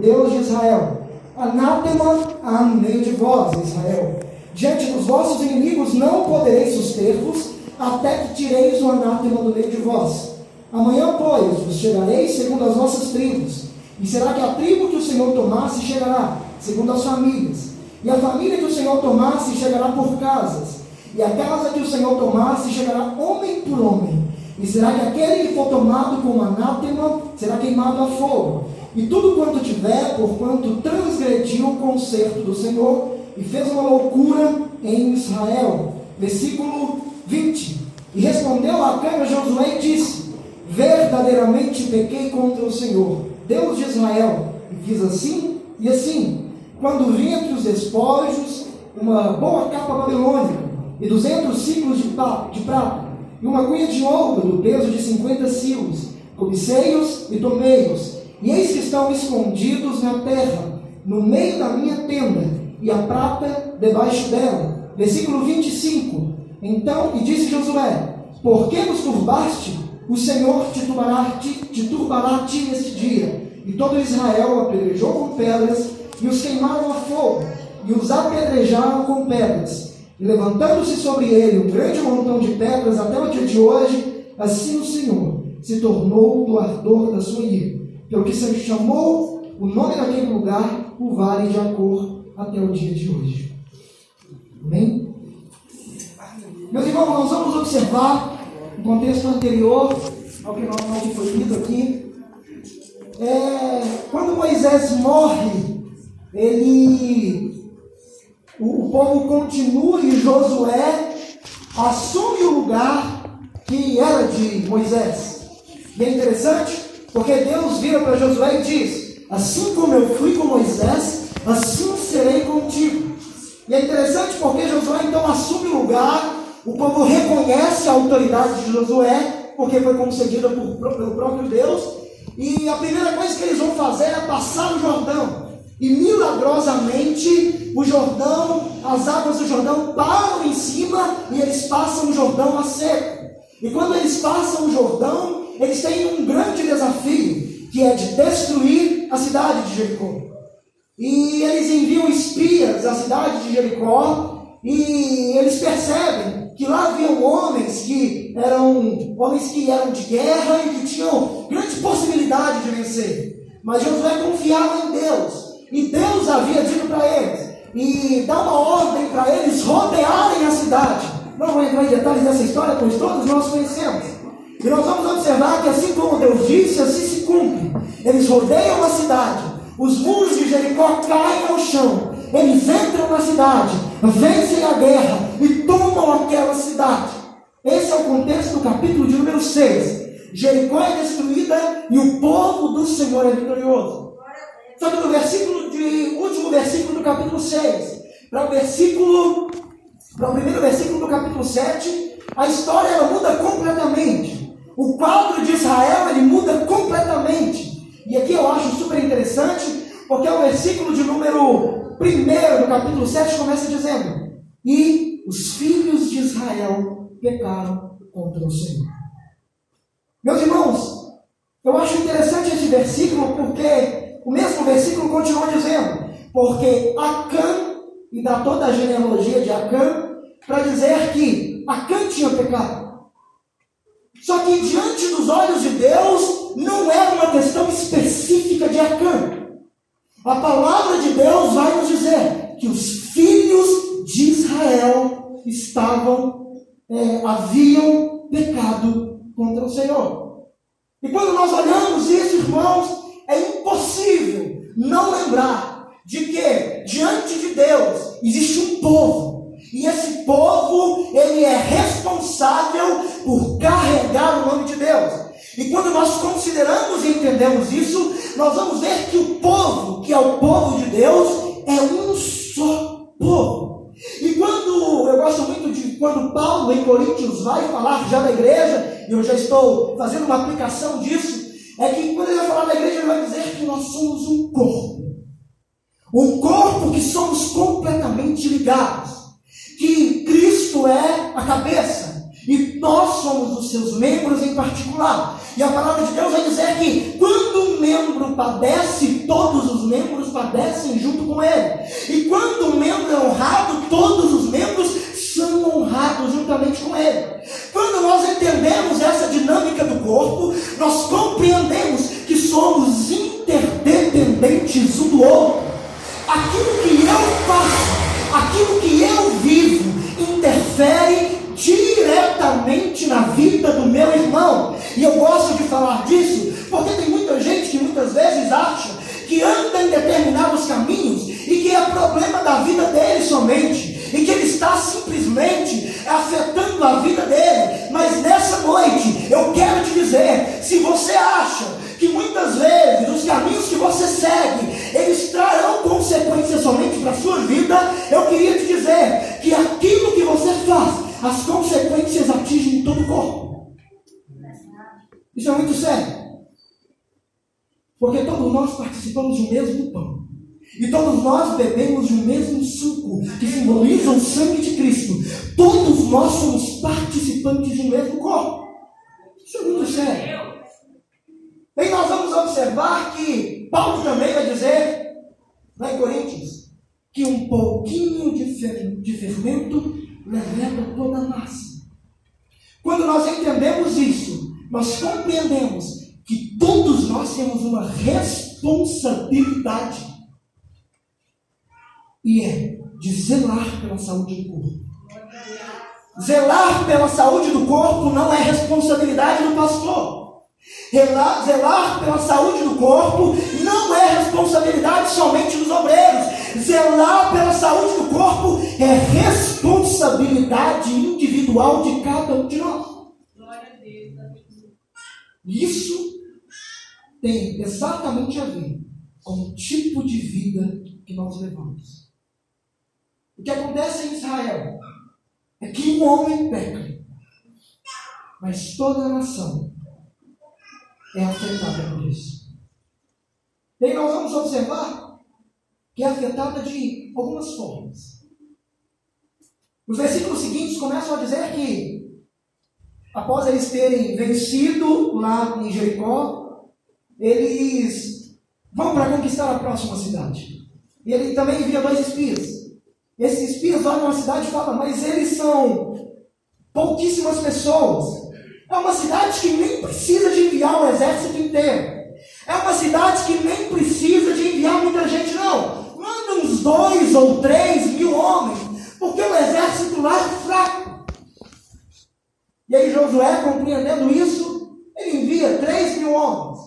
Deus de Israel. Anátema há no meio de vós, Israel. Diante dos vossos inimigos não podereis suster-vos, até que tireis o anátema do meio de vós. Amanhã, pois, vos chegareis segundo as vossas tribos. E será que a tribo que o Senhor tomasse chegará, segundo as famílias. E a família que o Senhor tomasse chegará por casas. E a casa que o Senhor tomasse chegará homem por homem. E será que aquele que for tomado como anátema será queimado a fogo? E tudo quanto tiver, por quanto transgrediu o conserto do Senhor e fez uma loucura em Israel. Versículo 20. E respondeu Acã a Josué e disse: Verdadeiramente pequei contra o Senhor, Deus de Israel, e fiz assim e assim. Quando vi entre os despojos uma boa capa babilônica e duzentos ciclos de, de prata, e uma cunha de ouro do peso de cinquenta silos, cobicei-os e tomei-os, e eis que estão escondidos na terra, no meio da minha tenda, e a prata debaixo dela. Versículo 25. Então, e disse Josué: Por que nos turbaste? O Senhor te turbará, te, te turbará ti este dia. E todo Israel apedrejou com pedras, e os queimaram a fogo, e os apedrejaram com pedras. E levantando-se sobre ele um grande montão de pedras até o dia de hoje, assim o Senhor se tornou do ardor da sua ira, pelo que se chamou o nome daquele lugar o Vale de Acor até o dia de hoje. Amém? Meus irmãos, nós vamos observar o contexto anterior ao que normalmente foi lido aqui. É, quando Moisés morre, ele, o, o povo continua e Josué assume o lugar que era de Moisés. E é interessante porque Deus vira para Josué e diz: Assim como eu fui com Moisés, assim serei contigo. E é interessante porque Josué então assume o lugar, o povo reconhece a autoridade de Josué, porque foi concedida por, pelo próprio Deus, e a primeira coisa que eles vão fazer é passar o Jordão. E milagrosamente o Jordão, as águas do Jordão param em cima e eles passam o Jordão a seco. E quando eles passam o Jordão, eles têm um grande desafio, que é de destruir a cidade de Jericó. E eles enviam espias à cidade de Jericó e eles percebem que lá haviam homens que eram homens que eram de guerra e que tinham grande possibilidade de vencer. Mas Josué confiava em Deus. E Deus havia dito para eles e dá uma ordem para eles rodearem a cidade. Não vou entrar em detalhes dessa história, pois todos nós conhecemos. E nós vamos observar que assim como Deus disse, assim se cumpre. Eles rodeiam a cidade, os muros de Jericó caem ao chão, eles entram na cidade, vencem a guerra e tomam aquela cidade. Esse é o contexto do capítulo de número 6. Jericó é destruída e o povo do Senhor é vitorioso. Só que no versículo de, último versículo do capítulo 6, para o versículo, para o primeiro versículo do capítulo 7, a história muda completamente. O quadro de Israel ele muda completamente. E aqui eu acho super interessante, porque o versículo de número 1 do capítulo 7 começa dizendo: E os filhos de Israel pecaram contra o Senhor. Meus irmãos, eu acho interessante esse versículo porque o mesmo versículo continua dizendo: Porque Acã, e dá toda a genealogia de Acã, para dizer que Acã tinha pecado. Só que diante dos olhos de Deus, não era uma questão específica de Acã. A palavra de Deus vai nos dizer que os filhos de Israel estavam, é, haviam pecado contra o Senhor. E quando nós olhamos isso, irmãos, é impossível não lembrar de que diante de Deus existe um povo. E esse povo, ele é responsável por carregar o nome de Deus. E quando nós consideramos e entendemos isso, nós vamos ver que o povo, que é o povo de Deus, é um só povo. E quando, eu gosto muito de quando Paulo em Coríntios vai falar já da igreja, e eu já estou fazendo uma aplicação disso, é que quando ele vai falar da igreja, ele vai dizer que nós somos um corpo. Um corpo que somos completamente ligados. Que Cristo é a cabeça. E nós somos os seus membros em particular. E a palavra de Deus vai dizer que quando um membro padece, todos os membros padecem junto com ele. E quando um membro é honrado, todos os membros são honrados juntamente com ele. Quando nós entendemos essa dinâmica do corpo, nós compreendemos que somos interdependentes um do outro. Aquilo que eu faço, aquilo que eu vivo, interfere diretamente na vida do meu irmão. E eu gosto de falar disso, porque tem muita gente que muitas vezes acha que anda em determinados caminhos e que é problema da vida dele somente, e que ele está simplesmente afetando a vida dele. Mas nessa noite, eu quero te dizer: se você acha que muitas vezes os caminhos que você segue, eles trarão consequências somente para a sua vida, eu queria te dizer que aquilo que você faz, as consequências atingem todo o corpo. Isso é muito sério. Porque todos nós participamos do mesmo pão. E todos nós bebemos do mesmo suco, que simboliza o sangue de Cristo. Todos nós somos participantes do mesmo corpo. Isso é muito sério. E nós vamos observar que Paulo também vai dizer, lá em Coríntios, que um pouquinho de fermento leva toda a massa. Quando nós entendemos isso, nós compreendemos que todos nós temos uma responsabilidade. E é de zelar pela saúde do corpo. Zelar pela saúde do corpo não é responsabilidade do pastor. Zelar pela saúde do corpo não é responsabilidade somente dos obreiros. Zelar pela saúde do corpo é responsabilidade individual de cada um de nós. Isso tem exatamente a ver com o tipo de vida que nós levamos. O que acontece em Israel é que um homem peca, mas toda a nação é afetada por isso. E nós vamos observar que é afetada de algumas formas. Os versículos seguintes começam a dizer que, após eles terem vencido lá em Jericó, eles vão para conquistar a próxima cidade. E ele também envia dois espias. Esses espias olham a cidade e falam, mas eles são pouquíssimas pessoas. É uma cidade que nem precisa de enviar o exército inteiro. É uma cidade que nem precisa de enviar muita gente, não. Manda uns dois ou três mil homens, porque o exército lá é fraco. E aí Josué, compreendendo isso, ele envia três mil homens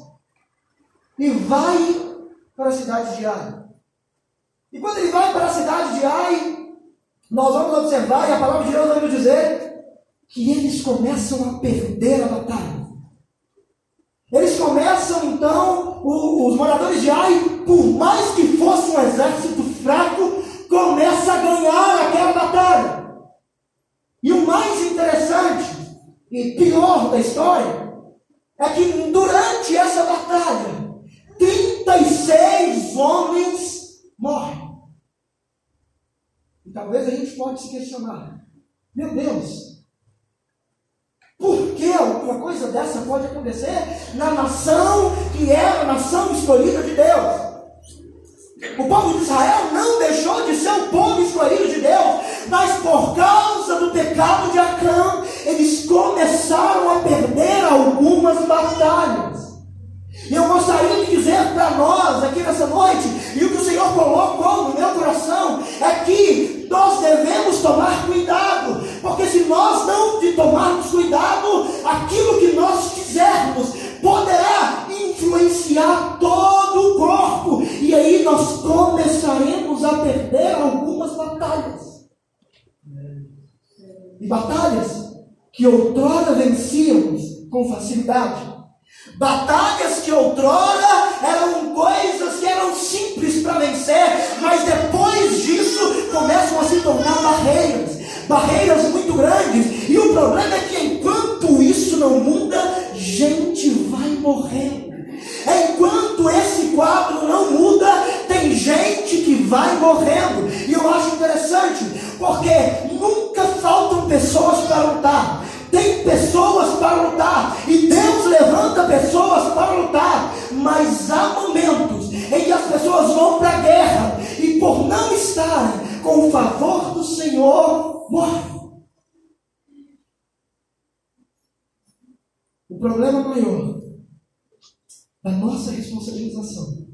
e vai para a cidade de Ai. E quando ele vai para a cidade de Ai, nós vamos observar, e a palavra de Deus vai nos dizer, que eles começam a perder a batalha. Eles começam então, os moradores de Ai, por mais que fosse um exército fraco, começa a ganhar aquela batalha. E o mais interessante e pior da história é que durante essa batalha, 36 homens morrem. E talvez a gente pode se questionar: meu Deus, por que alguma coisa dessa pode acontecer na nação que era a nação escolhida de Deus? O povo de Israel não deixou de ser o povo escolhido de Deus, mas por causa do pecado de Acã, eles começaram a perder algumas batalhas. E eu gostaria de dizer para nós aqui nessa noite, e o que o Senhor colocou no meu coração, é que nós devemos tomar cuidado, porque se nós não tomarmos cuidado, aquilo que nós fizermos poderá influenciar todo o corpo, e aí nós começaremos a perder algumas batalhas. E batalhas que outrora vencíamos com facilidade Batalhas que outrora eram coisas que eram simples para vencer, mas depois disso começam a se tornar barreiras, barreiras muito grandes. E o problema é que enquanto isso não muda, gente vai morrendo. Enquanto esse quadro não muda, tem gente que vai morrendo. E eu acho interessante, porque nunca faltam pessoas para lutar. Tem pessoas para lutar e Deus levanta pessoas para lutar, mas há momentos em que as pessoas vão para a guerra e por não estarem com o favor do Senhor, morrem. O problema maior da nossa responsabilização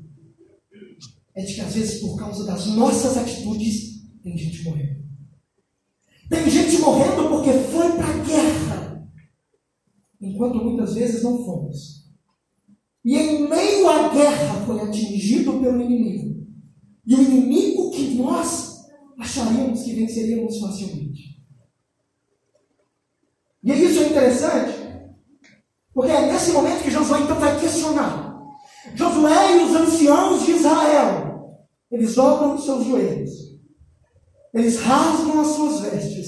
é de que às vezes por causa das nossas atitudes tem gente morrendo. Tem gente morrendo porque foi para a guerra, enquanto muitas vezes não fomos. E em meio à guerra foi atingido pelo inimigo. E o inimigo que nós acharíamos que venceríamos facilmente. E isso é interessante, porque é nesse momento que Josué então vai questionar. Josué e os anciãos de Israel, eles dobram os seus joelhos, eles rasgam as suas vestes,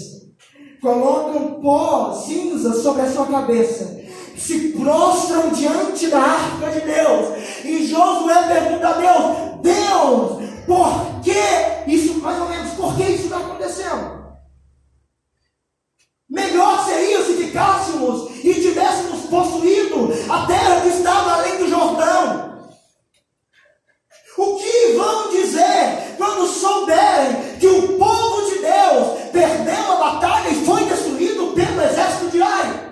colocam pó, cinza sobre a sua cabeça, se prostram diante da arca de Deus. E Josué pergunta a Deus: Deus, por que isso, mais ou menos, por que isso está acontecendo? Melhor seria se ficássemos e tivéssemos possuído a terra que estava além do Jordão. O que vão dizer quando souberem que o povo de Deus perdeu a batalha e foi destruído pelo exército de Ai?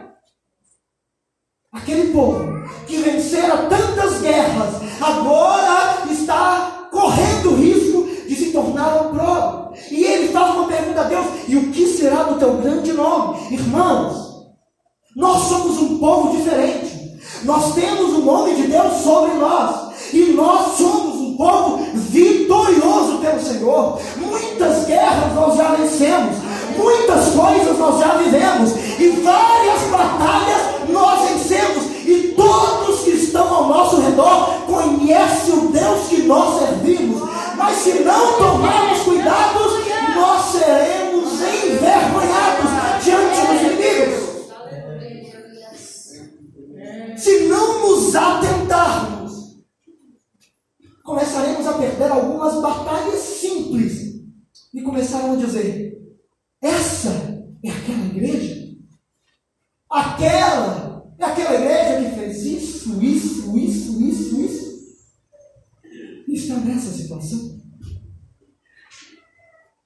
Aquele povo que vencera tantas guerras, agora está correndo risco de se tornar opróbrio. E ele faz uma pergunta a Deus: e o que será do teu grande nome? Irmãos, nós somos um povo diferente. Nós temos o nome de Deus sobre nós. E nós somos um povo vitorioso pelo Senhor. Muitas guerras nós já vencemos. Muitas coisas nós já vivemos. E várias batalhas nós vencemos. E todos que estão ao nosso redor conhecem o Deus que nós servimos. Mas se não tomarmos cuidados, nós seremos envergonhados diante Se não nos atentarmos, começaremos a perder algumas batalhas simples e começarão a dizer: essa é aquela igreja? Aquela é aquela igreja que fez isso, isso, isso, isso, isso está nessa situação.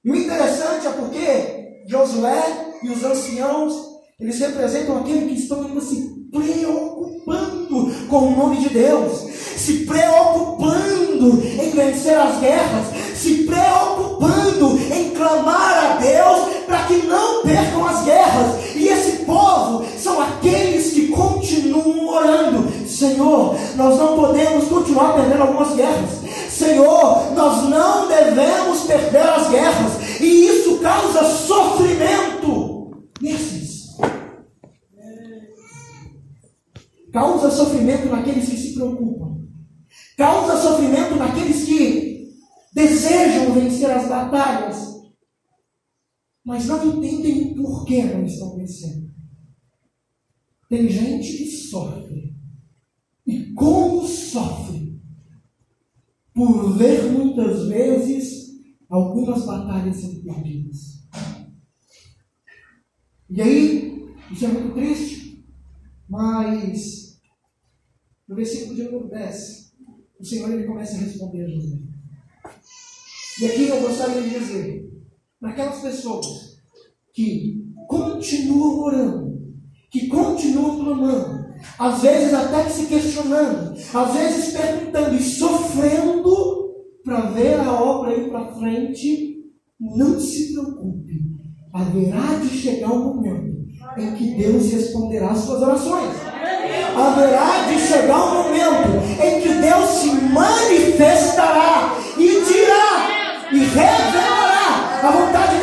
E o interessante é porque Josué e os anciãos, eles representam aqueles que estão ainda se preocupando com o nome de Deus, se preocupando em vencer as guerras, se preocupando em clamar a Deus para que não percam as guerras. E esse povo são aqueles que continuam orando: Senhor, nós não podemos continuar perdendo algumas guerras. Senhor, sofrimento naqueles que se preocupam, causa sofrimento naqueles que desejam vencer as batalhas, mas não entendem por que não estão vencendo. Tem gente que sofre, e como sofre, por ver muitas vezes algumas batalhas sendo perdidas. E aí, isso é muito triste, mas no versículo de número 10, o Senhor ele começa a responder a José. E aqui eu gostaria de dizer, para aquelas pessoas que continuam orando, que continuam clamando, às vezes até se questionando, às vezes perguntando e sofrendo para ver a obra ir para frente, não se preocupe, haverá de chegar um momento em que Deus responderá às suas orações. Haverá de chegar um momento em que Deus se manifestará e dirá e revelará a vontade dele.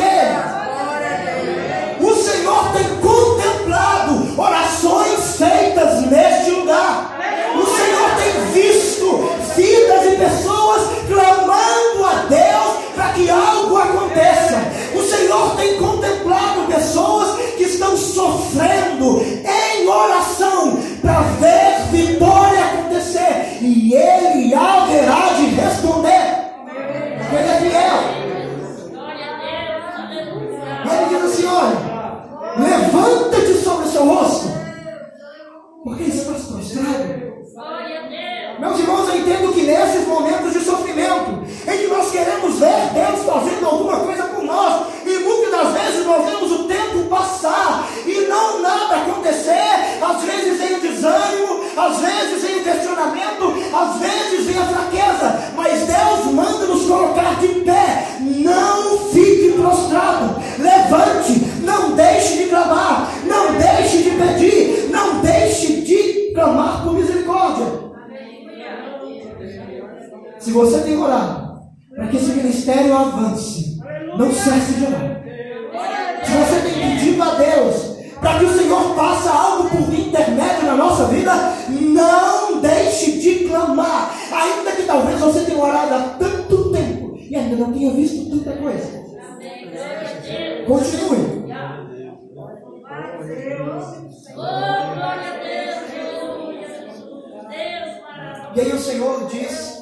E aí o Senhor diz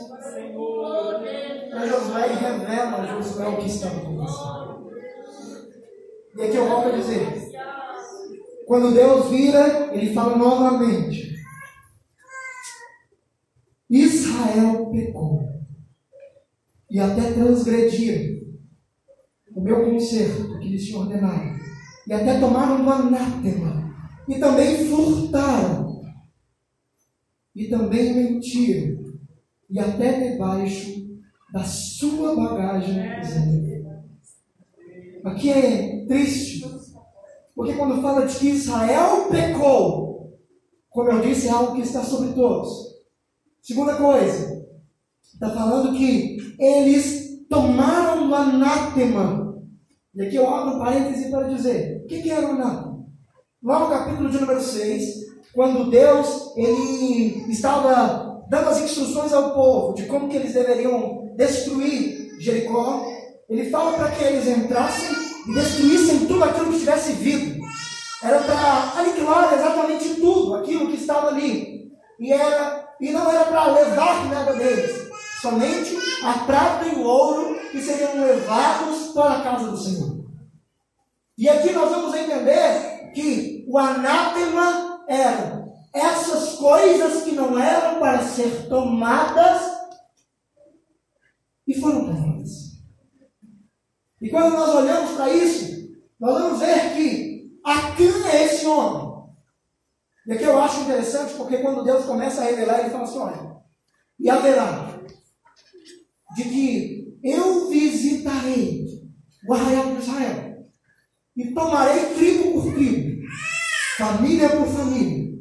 para Josué e revela a Josué o que estava acontecendo. E aqui eu volto a dizer: quando Deus vira, ele fala novamente: Israel pecou e até transgrediram o meu conserto que lhes tinha ordenado, e até tomaram do anátema, e também furtaram, e também mentiram, e até debaixo da sua bagagem Aqui é triste, porque quando fala de que Israel pecou, como eu disse, é algo que está sobre todos. Segunda coisa, está falando que eles tomaram o anátema. E aqui eu abro um parêntese para dizer: o que, que era o anátema? Lá no capítulo de número 6, quando Deus ele estava dando as instruções ao povo de como que eles deveriam destruir Jericó, ele fala para que eles entrassem e destruíssem tudo aquilo que tivesse vivo. Era para aniquilar exatamente tudo aquilo que estava ali. E, era, e não era para levar nada deles, somente a prata e o ouro que seriam levados para a casa do Senhor. E aqui nós vamos entender que o anátema era essas coisas que não eram para ser tomadas e foram tomadas. E quando nós olhamos para isso, nós vamos ver que a quem é esse homem? E aqui eu acho interessante, porque quando Deus começa a revelar, ele fala assim: olha, e haverá de que eu visitarei o arraial de Israel e tomarei tribo por tribo, família por família,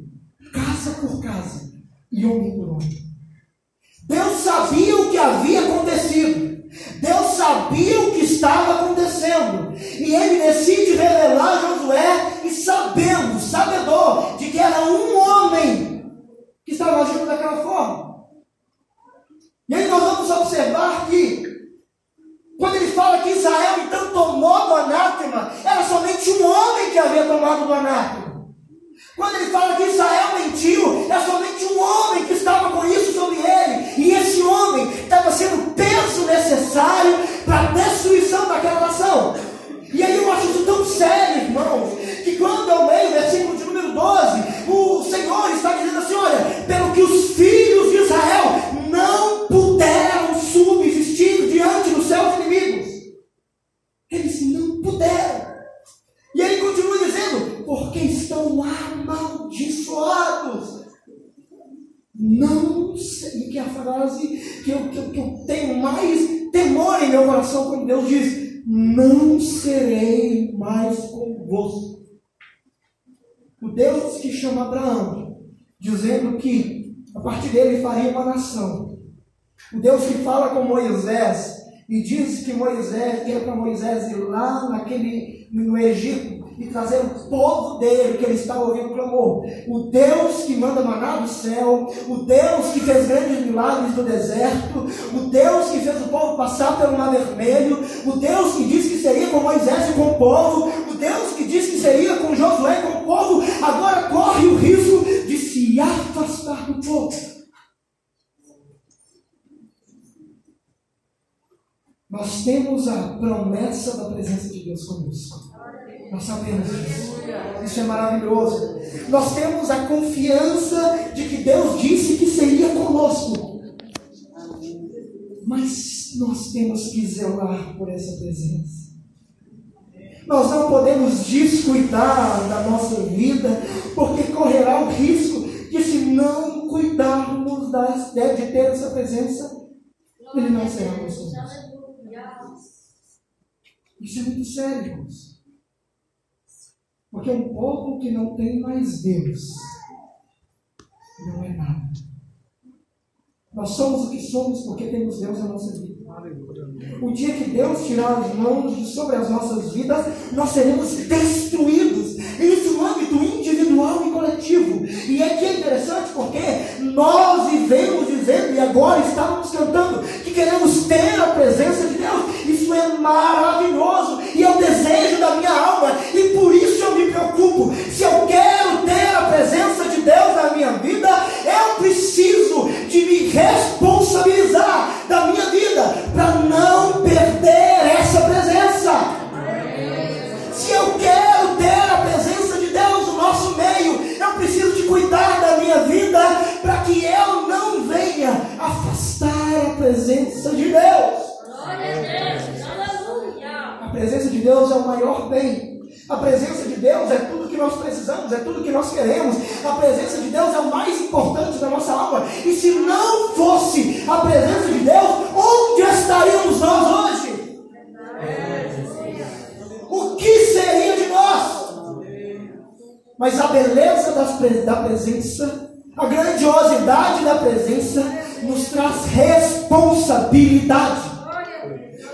casa por casa e homem por homem. Deus sabia o que havia acontecido. Deus sabia o que estava acontecendo. E ele decide revelar Josué e sabendo, sabedor, de que era um homem que estava agindo daquela forma. E aí nós vamos observar que, quando ele fala que Israel então tomou do anátema, era somente um homem que havia tomado do anátema. Quando ele fala que Israel mentiu, é somente um homem que estava com isso sobre ele. E esse homem estava sendo o peso necessário para a destruição daquela nação. E aí eu acho isso tão sério, irmãos, que quando eu leio o versículo de número 12, o Senhor está dizendo assim: olha, pelo que os filhos de Israel não puderam subsistir diante dos seus inimigos. Eles não puderam. E ele continua dizendo: porque estão amaldiçoados. Não sei, que é a frase que eu, que, eu, que eu tenho mais temor em meu coração quando Deus diz: Não serei mais convosco. O Deus que chama Abraão, dizendo que a partir dele faria uma nação. O Deus que fala com Moisés e diz que Moisés ia para Moisés ir lá naquele no Egito e trazer o povo dele, que ele estava ouvindo clamor. O Deus que manda maná do céu, o Deus que fez grandes milagres no deserto, o Deus que fez o povo passar pelo mar vermelho, o Deus que disse que seria com Moisés e com o povo, o Deus que disse que seria com Josué e com o povo, agora corre o risco de se afastar do povo. Nós temos a promessa da presença de Deus conosco. Nós sabemos disso. Isso é maravilhoso. Nós temos a confiança de que Deus disse que seria conosco. Mas nós temos que zelar por essa presença. Nós não podemos descuidar da nossa vida, porque correrá o risco de, se não cuidarmos das, de ter essa presença, ele não será gostoso. Isso é muito sério, irmãos. Porque um povo que não tem mais Deus não é nada. Nós somos o que somos porque temos Deus na nossa vida. O dia que Deus tirar as mãos sobre as nossas vidas, nós seremos destruídos. Isso no âmbito individual e coletivo. E aqui é interessante porque nós vivemos dizendo, e agora estávamos cantando, que queremos ter a presença de Deus. Isso é maravilhoso. E é o desejo da minha alma. E por isso preocupo. Se eu quero ter a presença de Deus na minha vida, eu preciso de me responsabilizar da minha vida para não perder essa presença. Se eu quero ter a presença de Deus no nosso meio, eu preciso de cuidar da minha vida para que eu não venha afastar a presença de Deus. A presença de Deus é o maior bem a presença de Deus é tudo que nós precisamos, é tudo que nós queremos. A presença de Deus é o mais importante da nossa alma. E se não fosse a presença de Deus, onde estaríamos nós hoje? O que seria de nós? Mas a beleza da presença, a grandiosidade da presença, nos traz responsabilidade.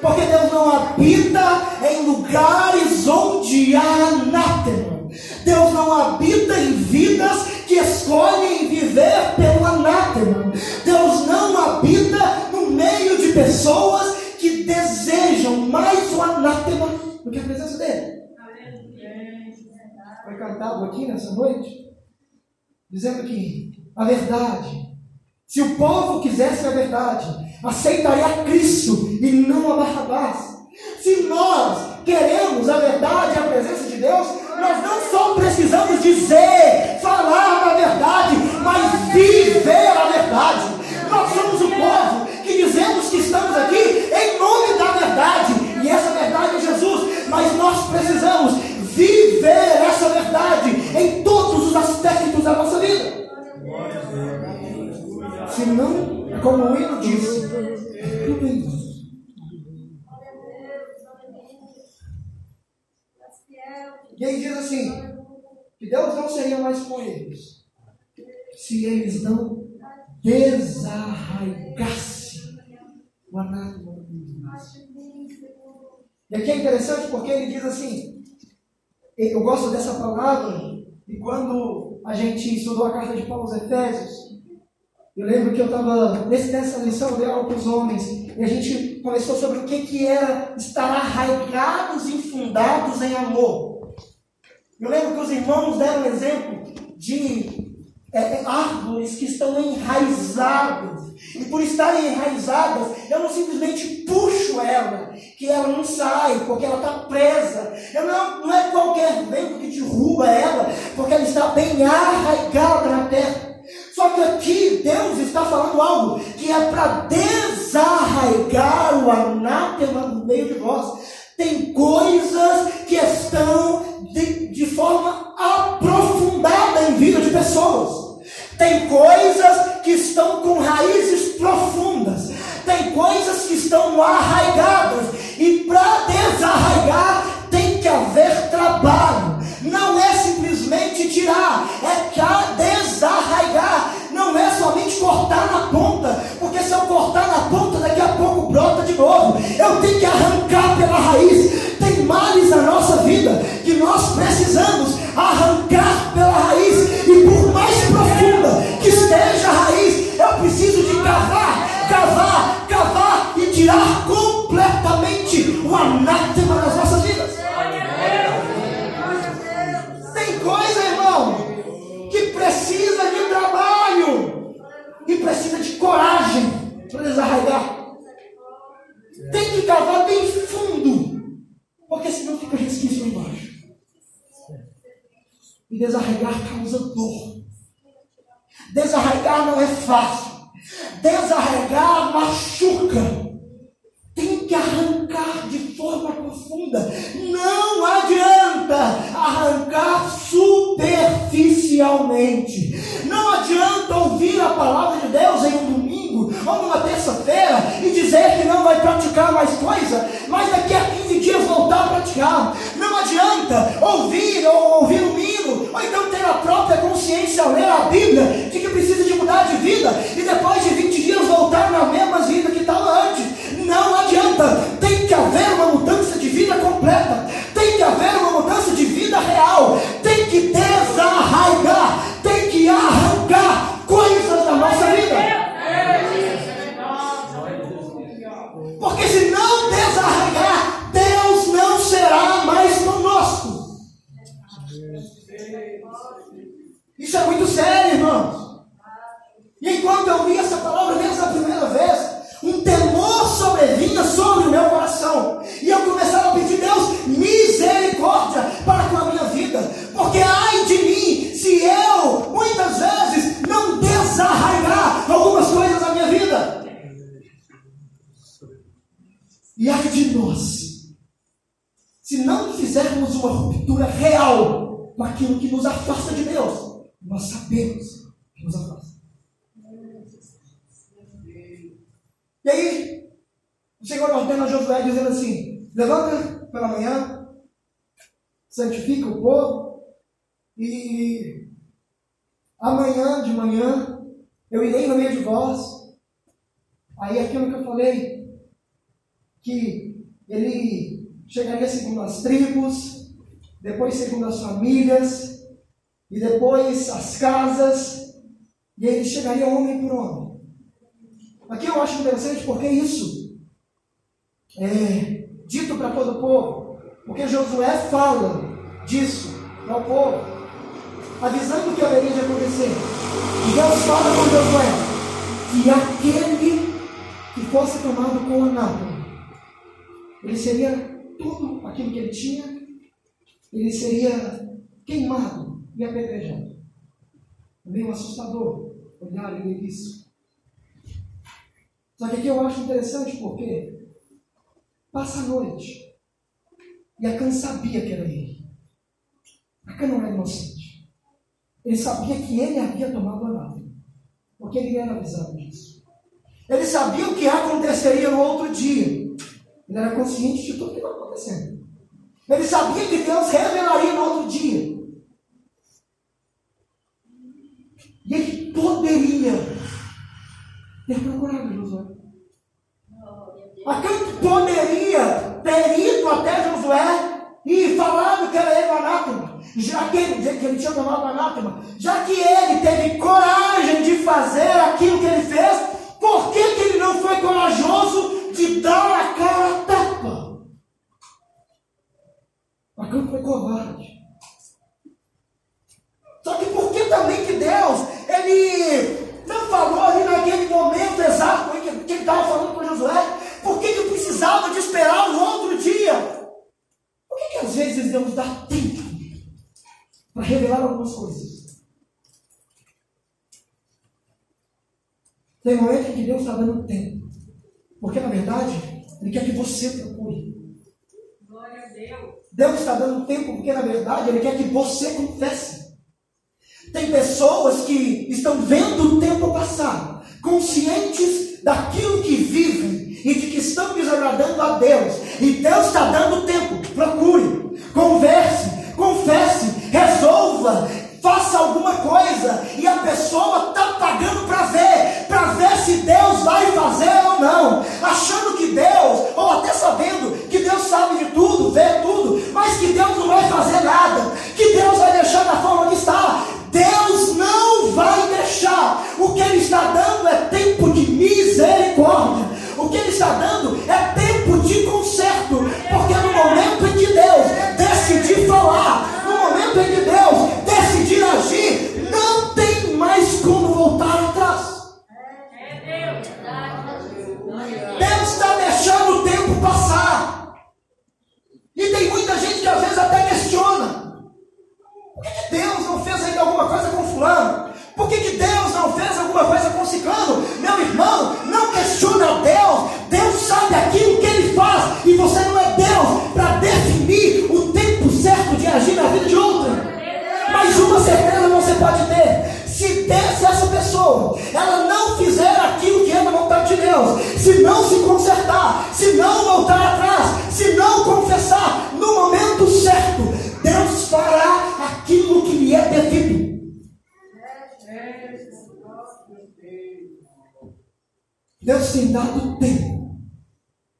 Porque Deus não habita em lugares onde há anátema. Deus não habita em vidas que escolhem viver pelo anátema. Deus não habita no meio de pessoas que desejam mais o anátema do que a presença dele. Foi cantado aqui nessa noite, dizendo que a verdade, se o povo quisesse a verdade, aceitaria Cristo e não a Barrabás. Se nós queremos a verdade e a presença de Deus, nós não só precisamos dizer, falar a verdade, mas viver a verdade. Nós somos o povo que dizemos que estamos aqui em nome da verdade, e essa verdade é Jesus, mas nós precisamos viver essa verdade em todos os aspectos da nossa vida. Senão, como o hino disse, tudo vão. E aí diz assim, que Deus não seria mais com eles, se eles não desarraigassem o anátema do E aqui é interessante porque ele diz assim, eu gosto dessa palavra, e quando a gente estudou a carta de Paulo aos Efésios, eu lembro que eu estava, nessa lição, de para os homens, e a gente conversou sobre o que, que era estar arraigados e fundados em amor. Eu lembro que os irmãos deram exemplo de é, é, árvores que estão enraizadas. E por estarem enraizadas, eu não simplesmente puxo ela, que ela não sai, porque ela está presa. Eu não, não é qualquer vento que derruba ela, porque ela está bem arraigada na terra. Só que aqui Deus está falando algo que é para desarraigar o anátema no meio de vós. Tem coisas que estão de, de forma aprofundada em vida de pessoas. Tem coisas que estão com raízes profundas. Tem coisas que estão arraigadas. E para desarraigar tem que haver trabalho. Não é simplesmente tirar, é desarraigar. Não é somente cortar na ponta, porque se eu cortar na ponta, daqui a pouco brota de novo. Eu tenho que arrancar pela raiz. Tem males na nossa vida que nós precisamos arrancar pela raiz. E por mais profunda que esteja a raiz, eu preciso de cavar, cavar, cavar e tirar completamente o anátema das nossas vidas. coisa, irmão, que precisa desarraigar causa dor. Desarraigar não é fácil. Desarraigar machuca. que arrancar de forma profunda. Não adianta arrancar superficialmente. Não adianta ouvir a palavra de Deus em um domingo ou numa terça-feira e dizer que não vai praticar mais coisa, mas daqui a 15 dias voltar a praticar. Não adianta ouvir ou ouvir um hino, ou então ter a própria consciência ao ler a Bíblia de que precisa de mudar de vida e depois de 20 dias voltar na mesma vida que estava antes. Não adianta. Tem que haver uma mudança de vida completa. Tem que haver uma mudança de vida real. Tem que desarraigar. Tem que arrancar coisas Isso é muito sério, irmãos. E enquanto eu vi essa palavra desde a primeira vez, um temor sobrevinha sobre o meu coração. E eu começava a pedir, Deus, misericórdia para com a minha vida. Porque ai de mim, se eu, muitas vezes, não desarraigar algumas coisas da minha vida. E ai de nós, se não fizermos uma ruptura real com aquilo que nos afasta de Deus, nós sabemos que nos afasta. E aí, o Senhor ordena a Josué dizendo assim: levanta pela manhã, santifica o povo, e amanhã de manhã eu irei no meio de vós. Aí aquilo que eu falei, que ele chegaria segundo as tribos, depois segundo as famílias, e depois as casas, e ele chegaria homem por homem. Aqui eu acho interessante porque isso é dito para todo o povo. Porque Josué fala disso para o povo, avisando o que haveria de acontecer. E Deus fala com Josué que aquele que fosse tomado com anátema, ele seria tudo aquilo que ele tinha, ele seria queimado e apedrejado. Meio assustador olhar e ver isso. Só que aqui eu acho interessante porque passa a noite e Acã sabia que era ele. Acã não era inocente. Ele sabia que ele havia tomado a nave, porque ele era avisado disso. Ele sabia o que aconteceria no outro dia. Ele era consciente de tudo que estava acontecendo. Ele sabia que Deus revelaria no outro dia. E ele poderia ter procurado Josué. Aquele poderia ter ido até Josué e falado que era ele o anátema, já que ele, que ele tinha tomado o anátema, já que ele teve coragem de fazer aquilo que ele fez, por que, que ele não foi corajoso de dar a cara a tapa? Foi covarde. Só que por que também que Deus, ele não falou ali naquele momento exato que ele estava falando com Josué, por que, que precisava de esperar um outro dia? Por que, que às vezes Deus dá tempo para revelar algumas coisas? Tem momento em que Deus está dando tempo. Porque na verdade, Ele quer que você procure. Glória a Deus. Deus está dando tempo porque na verdade Ele quer que você confesse. Tem pessoas que estão vendo o tempo passar, conscientes daquilo que vivem, e de que estão desagradando a Deus.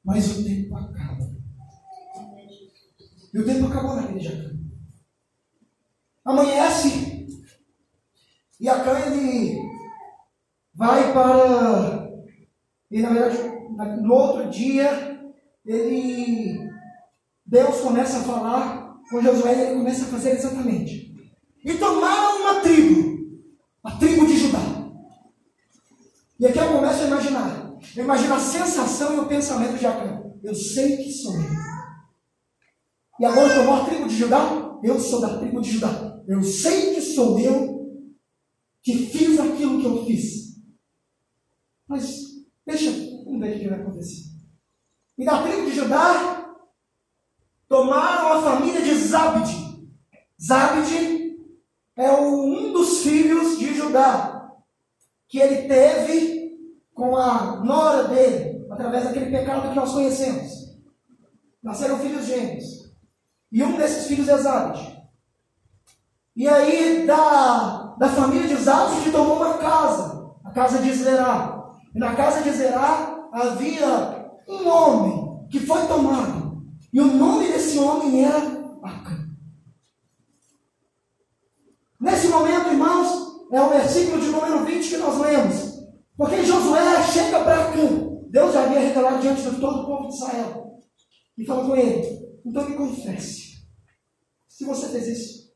Mas o tempo acaba. E o tempo acabou na igreja. Amanhece e a ele vai para. E na verdade, no outro dia, ele. Deus começa a falar com Josué e ele começa a fazer exatamente. E tomaram uma tribo, a tribo de Judá. E aqui eu começo a imaginar. Eu imagino a sensação e o pensamento de Acã. Eu sei que sou eu. E agora tomou a tribo de Judá? Eu sou da tribo de Judá. Eu sei que sou eu que fiz aquilo que eu fiz. Mas deixa, vamos ver o que vai acontecer. E da tribo de Judá, tomaram a família de Zabde. Zabde é um dos filhos de Judá, que ele teve com a nora dele, através daquele pecado que nós conhecemos. Nasceram filhos gêmeos. E um desses filhos é Zabde. E aí, da, da família de Zabde, tomou uma casa, a casa de Zerá. E na casa de Zerá havia um homem que foi tomado. E o nome desse homem era Acã. Nesse momento, irmãos, é o versículo de número 20 que nós lemos. Porque Josué chega para Acã. Deus havia revelado diante de todo o povo de Israel. E fala com ele: então me confesse. Se você fez isso.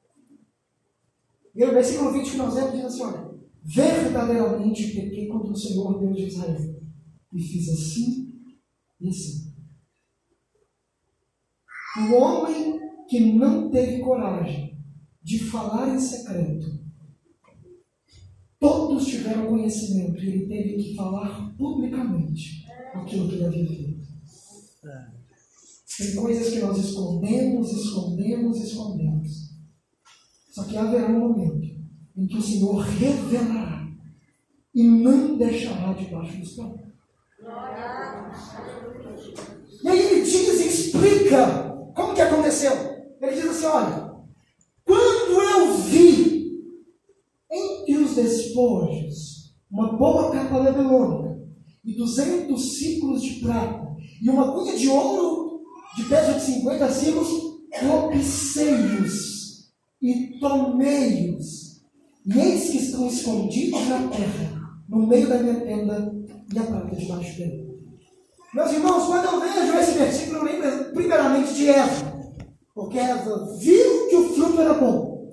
E o versículo 20 que nós lemos diz assim: olha verdadeiramente pequei contra o Senhor Deus de Israel. E fiz assim e assim. O homem que não teve coragem de falar em secreto, todos tiveram conhecimento e ele teve que falar publicamente aquilo que ele havia feito. Tem coisas que nós escondemos, escondemos, escondemos. Só que haverá um momento em que o Senhor revelará e não deixará debaixo dos panos. E aí ele diz e explica como que aconteceu. Ele diz assim: olha, quando eu vi entre os despojos uma boa capa babilônica e duzentos ciclos de prata e uma cunha de ouro de peso de 50 ciclos, copicei-os e tomei-os e eis que estão escondidos na terra, no meio da minha tenda, e a prata debaixo dele. Meus irmãos, quando eu vejo esse versículo, eu lembro primeiramente de Eva, porque Eva viu que o fruto era bom.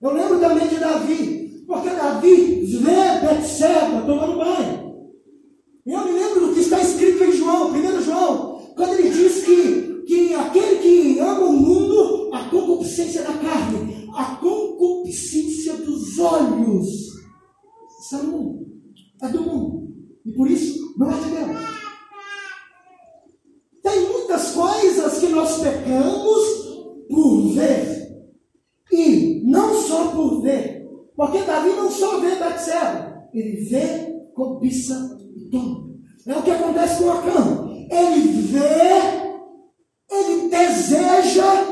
Eu lembro também de Davi, porque Davi vê Betseba tomando banho. E eu me lembro do que está escrito em João, 1 João, quando ele diz que, que aquele que ama o mundo, a concupiscência da carne, a concupiscência dos olhos. Isso é do mundo. É do mundo. E por isso não é de Deus. Tem muitas coisas que nós pecamos por ver. E não só por ver. Porque Davi não só vê Betseba. Ele vê, cobiça e toma. É o que acontece com Acã. Ele vê, ele deseja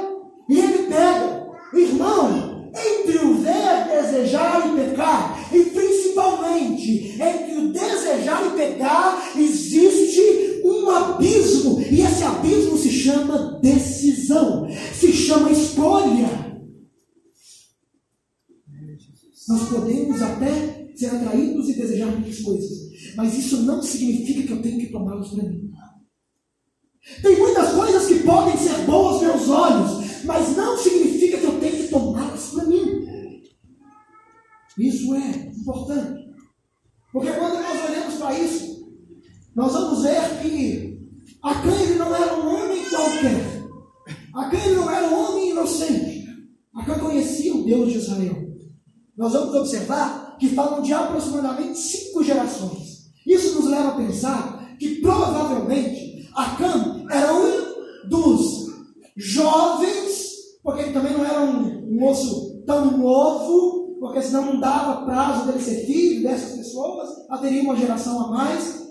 e ele pega. Irmão, entre o ver, desejar e pecar, e principalmente entre o desejar e pecar, existe um abismo, e esse abismo se chama decisão, se chama escolha. Nós podemos até ser atraídos e desejar muitas coisas, mas isso não significa que eu tenho que tomá-los para mim. Tem muitas coisas que podem ser boas aos meus olhos, mas não significa que eu tenho que tomá-las para mim. Isso é importante. Porque quando nós olhamos para isso, nós vamos ver que Acã não era um homem qualquer. Acã não era um homem inocente. Acã conhecia o Deus de Israel. Nós vamos observar que falam de aproximadamente cinco gerações. Isso nos leva a pensar que provavelmente Acã era um dos jovens, porque ele também não era um moço tão novo, porque senão não dava prazo dele ser filho dessas pessoas, haveria uma geração a mais.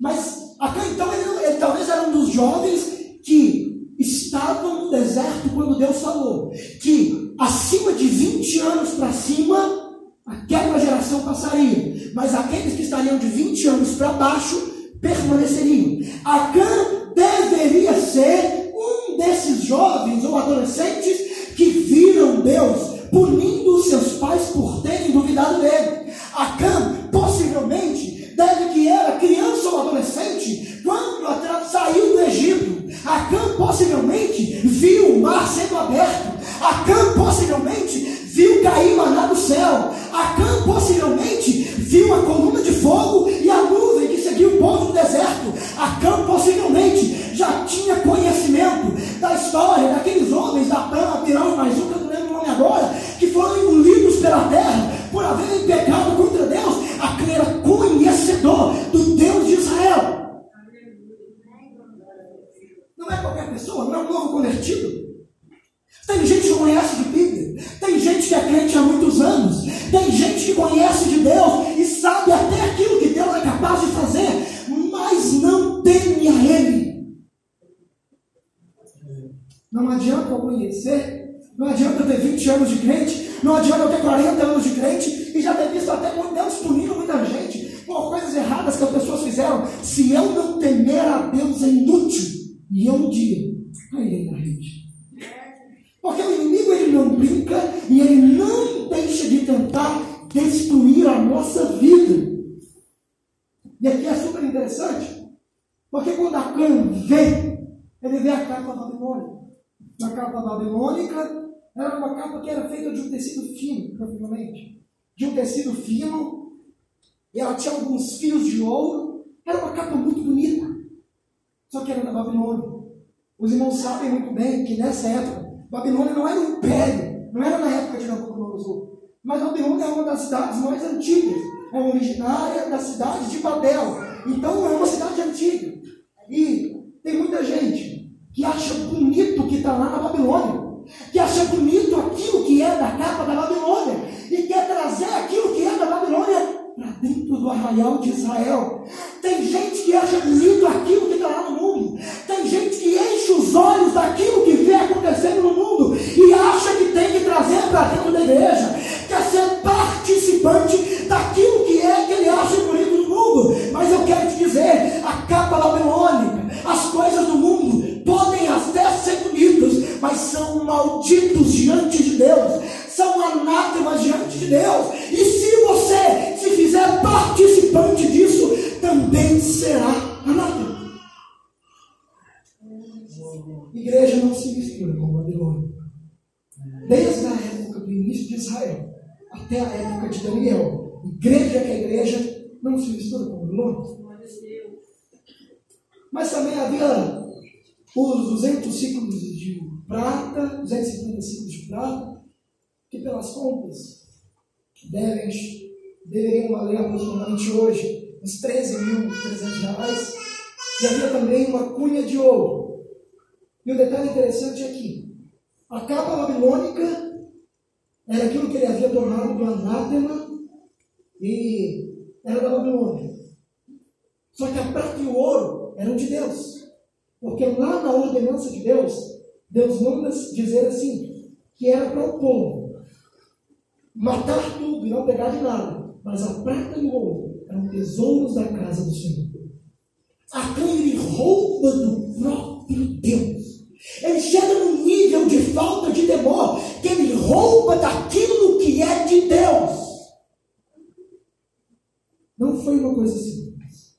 Mas Acã então ele, ele talvez era um dos jovens que estavam no deserto quando Deus falou que acima de 20 anos para cima, aquela passariam, mas aqueles que estariam de 20 anos para baixo permaneceriam. Acã deveria ser um desses jovens ou adolescentes que viram Deus punindo seus pais por terem duvidado dele. Acã possivelmente deve que era criança ou adolescente quando saiu do Egito. Acã possivelmente viu o mar sendo aberto. Acã céu. Acã possivelmente viu a coluna de fogo e a nuvem que seguiu o povo no deserto. Acã possivelmente já tinha conhecimento da história daqueles homens da Tama, Pirão mais um, que eu não lembro o nome agora, que foram engolidos pela terra por haverem pecado contra Deus. Acã era conhecedor do Deus de Israel. Não é qualquer pessoa, não é um novo convertido. Tem gente que conhece de Bíblia, tem gente que é crente há muitos anos, tem gente que conhece de Deus e sabe até aquilo que Deus é capaz de fazer, mas não teme a Ele. Não adianta eu conhecer, não adianta eu ter 20 anos de crente, não adianta eu ter 40 anos de crente e já ter visto até Deus punindo muita gente por coisas erradas que as pessoas fizeram. Se eu não temer a Deus é inútil. E eu um dia cairei na rede. Porque o inimigo ele não brinca e ele não deixa de tentar destruir a nossa vida. E aqui é super interessante, porque quando a Cã vê, ele vê a capa babilônica. Na capa babilônica, era uma capa que era feita de um tecido fino, provavelmente. De um tecido fino, e ela tinha alguns fios de ouro. Era uma capa muito bonita. Só que era da Babilônia. Os irmãos sabem muito bem que nessa época, Babilônia não era um império, não era na época de Nabucodonosor. Mas Babilônia é uma das cidades mais antigas, é originária da cidade de Babel. Então é uma cidade antiga. E tem muita gente que acha bonito o que está lá na Babilônia, que acha bonito aquilo que é da capa da Babilônia, e quer trazer aquilo que é da Babilônia para dentro do arraial de Israel. Tem gente que acha bonito aquilo que está lá no mundo. Tem gente para 250 ciclos de prata, que pelas contas devem, deveriam valer aproximadamente hoje uns 13.300 reais. E havia também uma cunha de ouro. E o detalhe interessante é que a capa babilônica era aquilo que ele havia tomado do anátema e era da Babilônia. Só que a prata e o ouro eram de Deus. Porque lá na ordenança de Deus, Deus manda dizer assim, que era para o povo matar tudo e não pegar de nada. Mas a prata e o ouro eram tesouros da casa do Senhor. Acã ele rouba do próprio Deus. Ele chega num nível de falta de temor que ele rouba daquilo que é de Deus. Não foi uma coisa simples.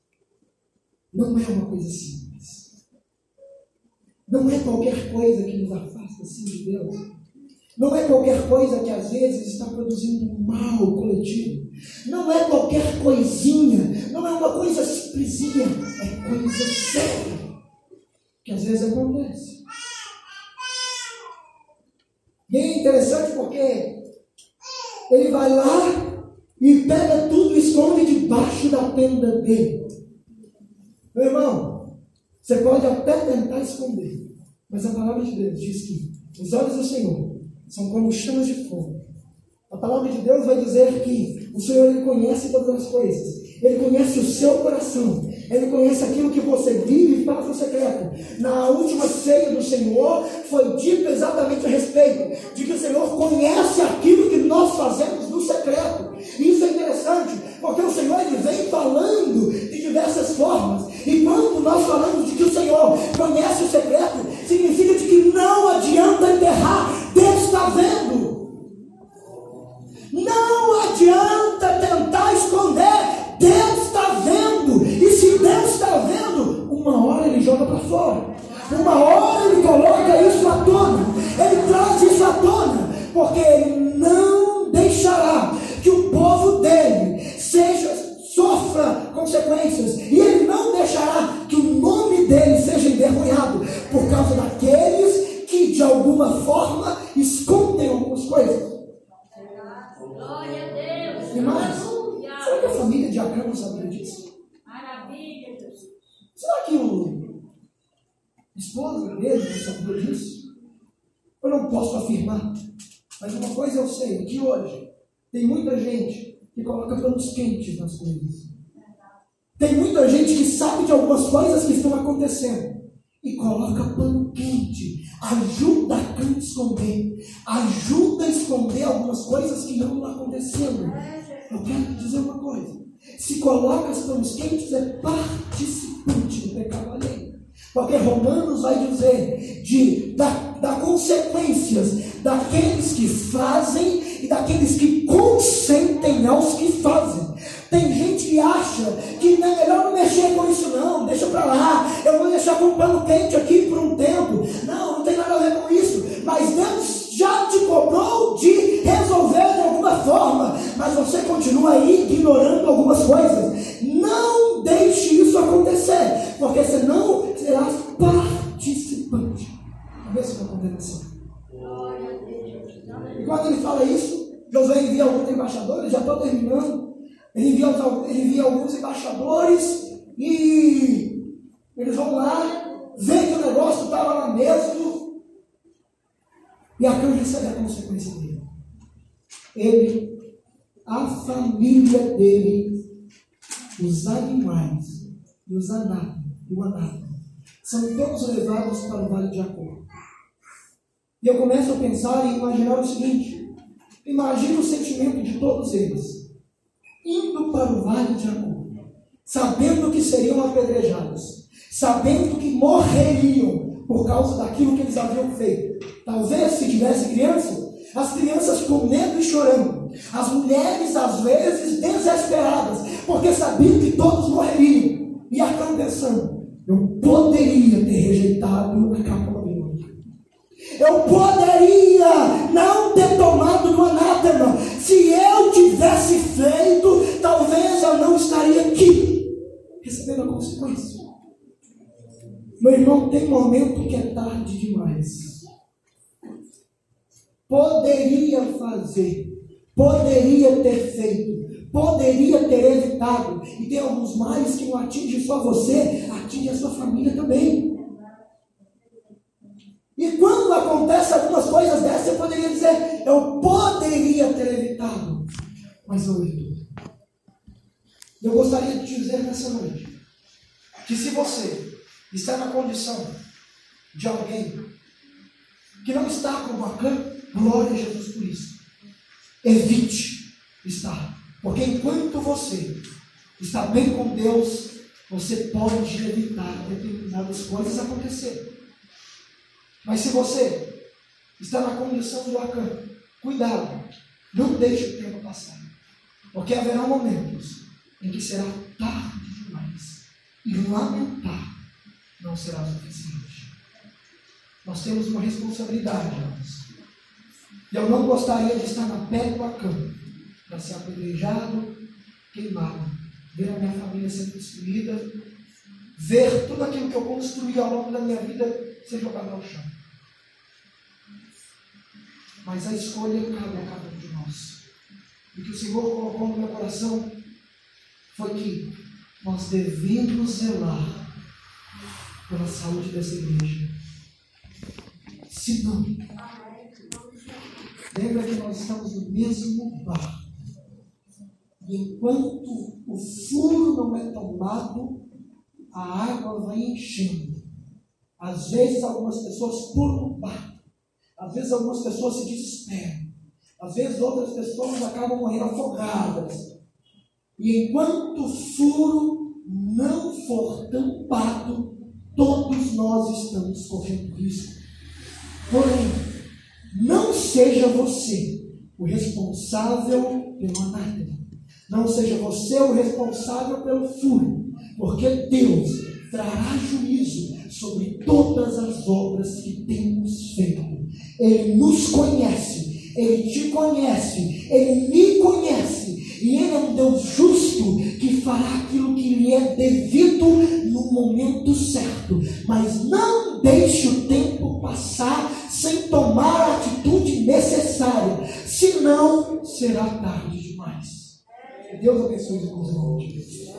Não é uma coisa simples. Não é qualquer coisa que nos afasta assim de Deus. Não é qualquer coisa que às vezes está produzindo um mal coletivo. Não é qualquer coisinha. Não é uma coisa simplesinha. É coisa séria. Que às vezes acontece. E é interessante porque ele vai lá e pega tudo e esconde debaixo da tenda dele. Meu irmão, você pode até tentar esconder, mas a palavra de Deus diz que os olhos do Senhor são como chamas de fogo. A palavra de Deus vai dizer que o Senhor ele conhece todas as coisas. Ele conhece o seu coração. Ele conhece aquilo que você vive e faz no secreto. Na última ceia do Senhor foi dito exatamente a respeito de que o Senhor conhece aquilo que nós fazemos no secreto. Isso é interessante Porque o Senhor ele vem falando de diversas formas. E quando nós falamos de que o Senhor conhece o secreto, significa de que não adianta enterrar, Deus está vendo. Não adianta tentar esconder, Deus está vendo. E se Deus está vendo, uma hora ele joga para fora. Uma hora ele coloca isso à tona. Ele traz isso à tona. Porque ele coisas que não acontecendo. Eu quero dizer uma coisa: se coloca os panos quentes, é participante do pecado alheio. Porque Romanos vai dizer de, da, da consequências daqueles que fazem e daqueles que consentem aos que fazem. Tem gente que acha que é melhor não mexer com isso não, deixa para lá, eu vou deixar com um pano quente aqui por um tempo. Não, não tem nada a ver com isso. Mas Deus já te cobrou de resolver de alguma forma, mas você continua aí ignorando algumas coisas. Não deixe isso acontecer, porque senão serás participante. Ver se vai acontecer. E quando ele fala isso, Josué envia alguns embaixadores, já estou terminando. Ele envia, ele envia alguns embaixadores e eles vão lá, vê que o negócio estava lá mesmo. E Acã recebe a consequência dele. Ele, a família dele, os animais e os anatos, e o anato, são todos levados para o vale de Jacó. E eu começo a pensar e imaginar o seguinte: imagine o sentimento de todos eles, indo para o vale de Jacó, sabendo que seriam apedrejados, sabendo que morreriam por causa daquilo que eles haviam feito. Talvez se tivesse criança, as crianças com medo e chorando, as mulheres às vezes desesperadas, porque sabiam que todos morreriam. E acabam pensando, eu poderia ter rejeitado a capa eu poderia não ter tomado no anátema. Se eu tivesse feito, talvez eu não estaria aqui, recebendo a consequência. Meu irmão, tem momento que é tarde demais. Poderia fazer, poderia ter feito, poderia ter evitado. E tem alguns males que não atingem só você, atinge a sua família também. E quando acontece algumas coisas dessas, você poderia dizer, eu poderia ter evitado, mas não evitou. Eu gostaria de te dizer nessa noite, que se você está na condição de alguém que não está como Acã, glória a Jesus por isso. Evite estar. Porque enquanto você está bem com Deus, você pode evitar determinadas coisas acontecerem. Mas se você está na condição do Acã, cuidado, não deixe o tempo passar. Porque haverá momentos em que será tarde demais. E lamentar não será suficiente. Nós temos uma responsabilidade, irmãos. E eu não gostaria de estar na pele do Acã para ser apedrejado, queimado, ver a minha família sendo destruída, ver tudo aquilo que eu construí ao longo da minha vida ser jogado ao chão. Mas a escolha cabe a cada um de nós. E o que o Senhor colocou no meu coração foi que nós devemos zelar pela saúde dessa igreja. Se não, lembra que nós estamos no mesmo barco. E enquanto o furo não é tomado, a água vai enchendo. Às vezes algumas pessoas pulam o barco às vezes algumas pessoas se desesperam. Às vezes outras pessoas acabam morrendo afogadas. E enquanto o furo não for tampado, nós estamos correndo risco. Porém, não seja você o responsável pelo anátema. Não seja você o responsável pelo furo, porque Deus trará juízo sobre todas as obras que temos feito. Ele nos conhece, Ele te conhece, Ele me conhece, e Ele é um Deus justo que fará aquilo que lhe é devido no momento certo. Mas não deixe o tempo passar sem tomar a atitude necessária, senão será tarde demais. Deus abençoe os irmãos.